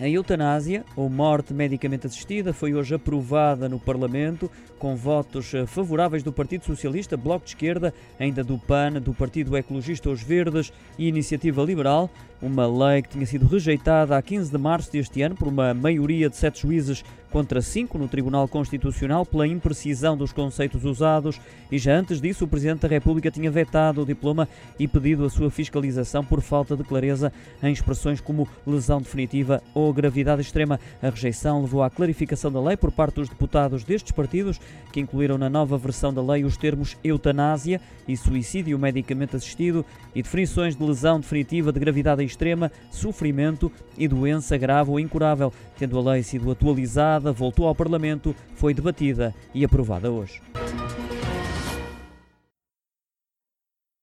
A eutanásia, ou morte medicamente assistida, foi hoje aprovada no Parlamento com votos eh, favoráveis do Partido Socialista, Bloco de Esquerda, ainda do PAN, do Partido Ecologista Os Verdes e Iniciativa Liberal. Uma lei que tinha sido rejeitada a 15 de março deste ano por uma maioria de sete juízes contra cinco no Tribunal Constitucional pela imprecisão dos conceitos usados e já antes disso o Presidente da República tinha vetado o diploma e pedido a sua fiscalização por falta de clareza em expressões como lesão definitiva ou gravidade extrema. A rejeição levou à clarificação da lei por parte dos deputados destes partidos que incluíram na nova versão da lei os termos eutanásia e suicídio medicamente assistido e definições de lesão definitiva de gravidade extrema, sofrimento e doença grave ou incurável, tendo a lei sido atualizada voltou ao Parlamento, foi debatida e aprovada hoje.